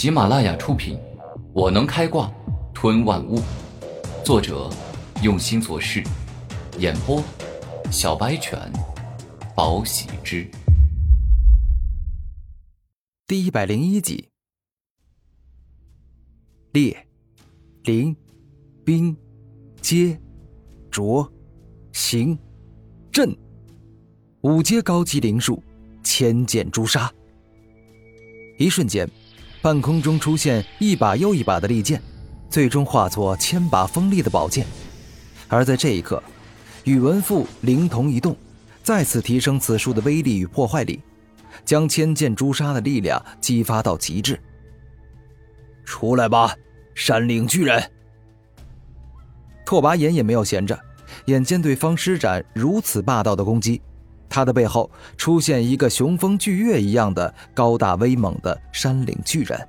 喜马拉雅出品，《我能开挂吞万物》，作者用心做事，演播小白犬，宝喜之，第一百零一集。列、灵、兵、阶、卓、行、阵，五阶高级灵术，千剑诛杀。一瞬间，半空中出现一把又一把的利剑，最终化作千把锋利的宝剑。而在这一刻，宇文赋灵瞳一动，再次提升此术的威力与破坏力，将千剑诛杀的力量激发到极致。出来吧，山岭巨人！拓跋炎也没有闲着，眼见对方施展如此霸道的攻击，他的背后出现一个雄风巨岳一样的高大威猛的山岭巨人。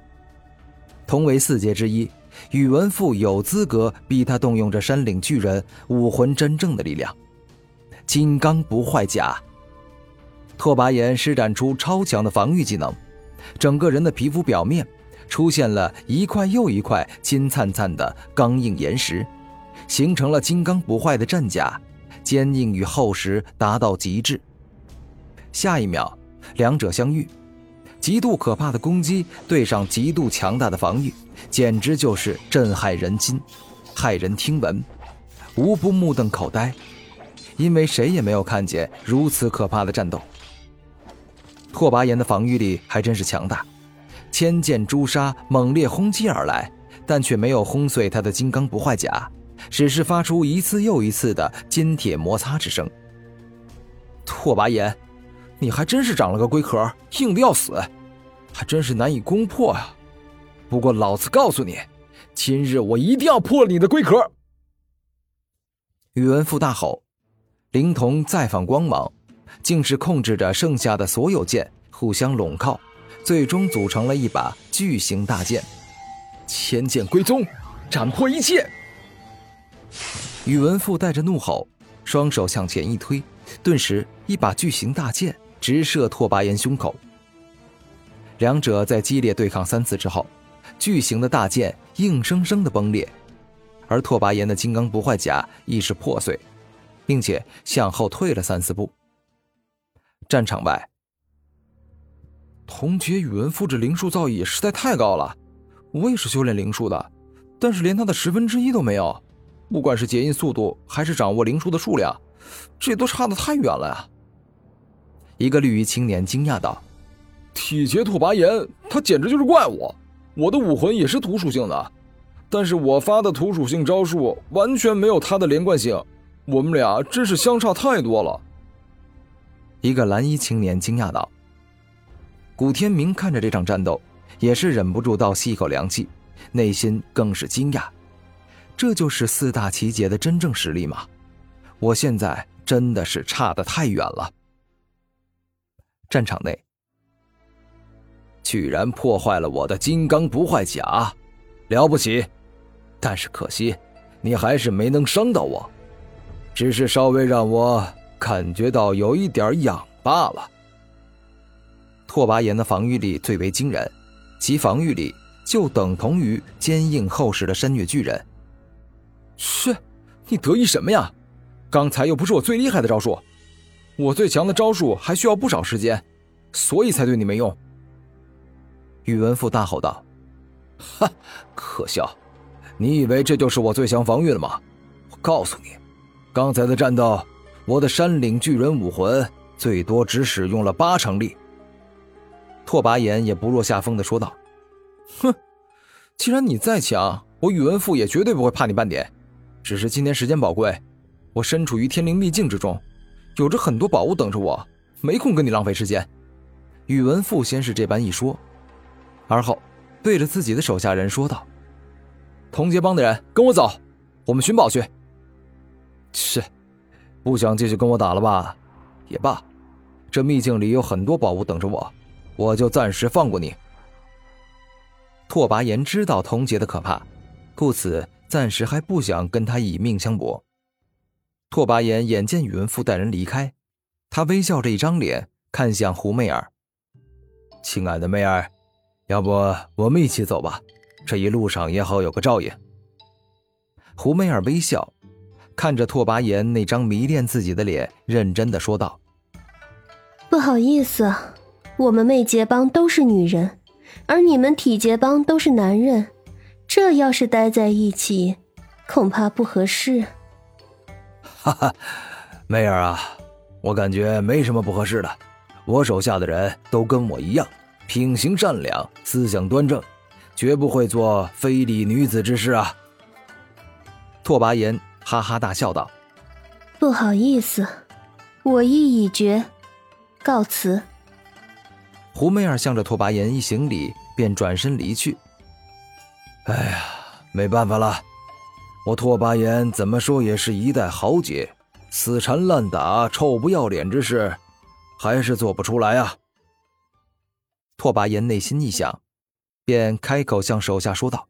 同为四阶之一，宇文赋有资格逼他动用这山岭巨人武魂真正的力量——金刚不坏甲。拓跋炎施展出超强的防御技能，整个人的皮肤表面。出现了一块又一块金灿灿的刚硬岩石，形成了金刚不坏的战甲，坚硬与厚实达到极致。下一秒，两者相遇，极度可怕的攻击对上极度强大的防御，简直就是震撼人心，骇人听闻，无不目瞪口呆，因为谁也没有看见如此可怕的战斗。拓跋炎的防御力还真是强大。千剑诛杀猛烈轰击而来，但却没有轰碎他的金刚不坏甲，只是发出一次又一次的金铁摩擦之声。拓跋炎，你还真是长了个龟壳，硬的要死，还真是难以攻破啊！不过老子告诉你，今日我一定要破了你的龟壳！宇文赋大吼，灵瞳再放光芒，竟是控制着剩下的所有剑互相拢靠。最终组成了一把巨型大剑，千剑归宗，斩破一切。宇文赋带着怒吼，双手向前一推，顿时一把巨型大剑直射拓跋炎胸口。两者在激烈对抗三次之后，巨型的大剑硬生生的崩裂，而拓跋炎的金刚不坏甲亦是破碎，并且向后退了三四步。战场外。同阶宇文复制灵术造诣实在太高了，我也是修炼灵术的，但是连他的十分之一都没有。不管是结印速度，还是掌握灵术的数量，这都差得太远了呀！一个绿衣青年惊讶道：“体劫拓跋炎，他简直就是怪物！我的武魂也是土属性的，但是我发的土属性招数完全没有他的连贯性，我们俩真是相差太多了。”一个蓝衣青年惊讶道。古天明看着这场战斗，也是忍不住倒吸一口凉气，内心更是惊讶。这就是四大奇杰的真正实力吗？我现在真的是差得太远了。战场内，居然破坏了我的金刚不坏甲，了不起！但是可惜，你还是没能伤到我，只是稍微让我感觉到有一点痒罢了。拓跋炎的防御力最为惊人，其防御力就等同于坚硬厚实的山岳巨人。切，你得意什么呀？刚才又不是我最厉害的招数，我最强的招数还需要不少时间，所以才对你没用。宇文赋大吼道：“哈，可笑！你以为这就是我最强防御了吗？我告诉你，刚才的战斗，我的山岭巨人武魂最多只使用了八成力。”拓跋炎也不落下风的说道：“哼，既然你再强，我宇文赋也绝对不会怕你半点。只是今天时间宝贵，我身处于天灵秘境之中，有着很多宝物等着我，没空跟你浪费时间。”宇文赋先是这般一说，而后对着自己的手下人说道：“同劫帮的人，跟我走，我们寻宝去。”是，不想继续跟我打了吧？也罢，这秘境里有很多宝物等着我。我就暂时放过你。拓跋炎知道童杰的可怕，故此暂时还不想跟他以命相搏。拓跋炎眼见宇文赋带人离开，他微笑着一张脸，看向胡媚儿：“亲爱的媚儿，要不我们一起走吧，这一路上也好有个照应。胡媚儿微笑，看着拓跋炎那张迷恋自己的脸，认真的说道：“不好意思，我们媚结帮都是女人，而你们体结帮都是男人，这要是待在一起，恐怕不合适。”哈哈，梅儿啊，我感觉没什么不合适的。我手下的人都跟我一样，品行善良，思想端正，绝不会做非礼女子之事啊。拓跋炎哈哈大笑道：“不好意思，我意已决，告辞。”胡媚儿向着拓跋炎一行礼，便转身离去。哎呀，没办法了。我拓跋炎怎么说也是一代豪杰，死缠烂打、臭不要脸之事，还是做不出来啊。拓跋炎内心一想，便开口向手下说道：“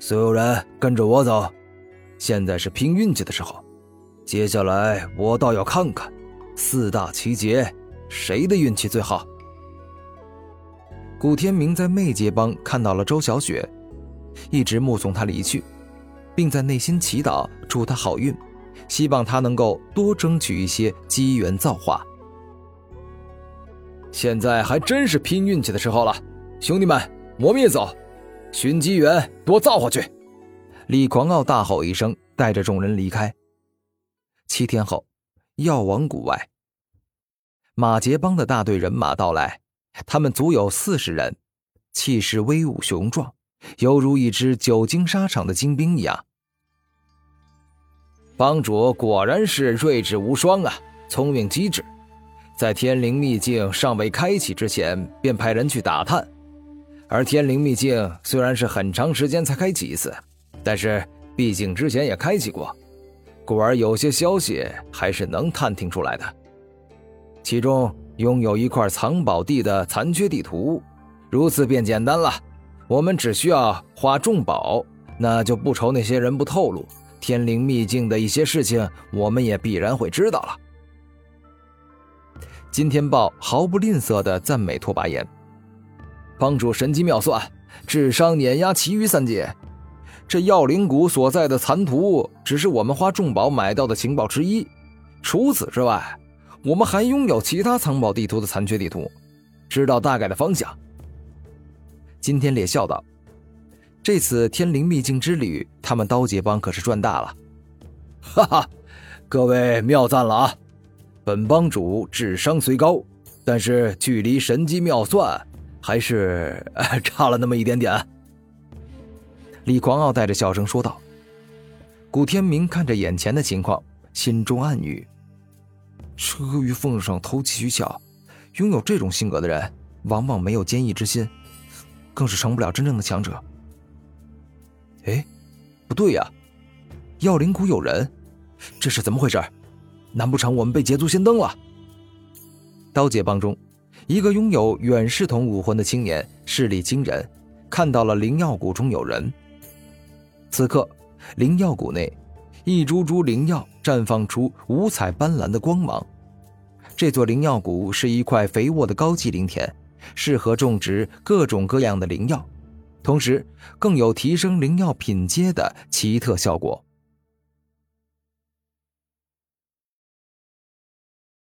所有人跟着我走，现在是拼运气的时候。接下来我倒要看看，四大奇杰谁的运气最好。”古天明在媚界帮看到了周小雪，一直目送她离去。并在内心祈祷，祝他好运，希望他能够多争取一些机缘造化。现在还真是拼运气的时候了，兄弟们，我们也走，寻机缘，多造化去！李狂傲大吼一声，带着众人离开。七天后，药王谷外，马杰帮的大队人马到来，他们足有四十人，气势威武雄壮。犹如一支久经沙场的精兵一样。帮主果然是睿智无双啊，聪明机智，在天灵秘境尚未开启之前，便派人去打探。而天灵秘境虽然是很长时间才开启一次，但是毕竟之前也开启过，故而有些消息还是能探听出来的。其中拥有一块藏宝地的残缺地图，如此便简单了。我们只需要花重宝，那就不愁那些人不透露天灵秘境的一些事情，我们也必然会知道了。金天豹毫不吝啬地赞美拓跋炎，帮主神机妙算，智商碾压其余三界。这药灵谷所在的残图，只是我们花重宝买到的情报之一。除此之外，我们还拥有其他藏宝地图的残缺地图，知道大概的方向。金天烈笑道：“这次天灵秘境之旅，他们刀姐帮可是赚大了。”哈哈，各位妙赞了啊！本帮主智商虽高，但是距离神机妙算还是差了那么一点点。李狂傲带着笑声说道。古天明看着眼前的情况，心中暗语：“这阿谀奉承、投机取巧，拥有这种性格的人，往往没有坚毅之心。”更是成不了真正的强者。哎，不对呀，药灵谷有人，这是怎么回事？难不成我们被捷足先登了？刀姐帮中，一个拥有远视瞳武魂的青年势力惊人，看到了灵药谷中有人。此刻，灵药谷内，一株株灵药绽放出五彩斑斓的光芒。这座灵药谷是一块肥沃的高级灵田。适合种植各种各样的灵药，同时更有提升灵药品阶的奇特效果。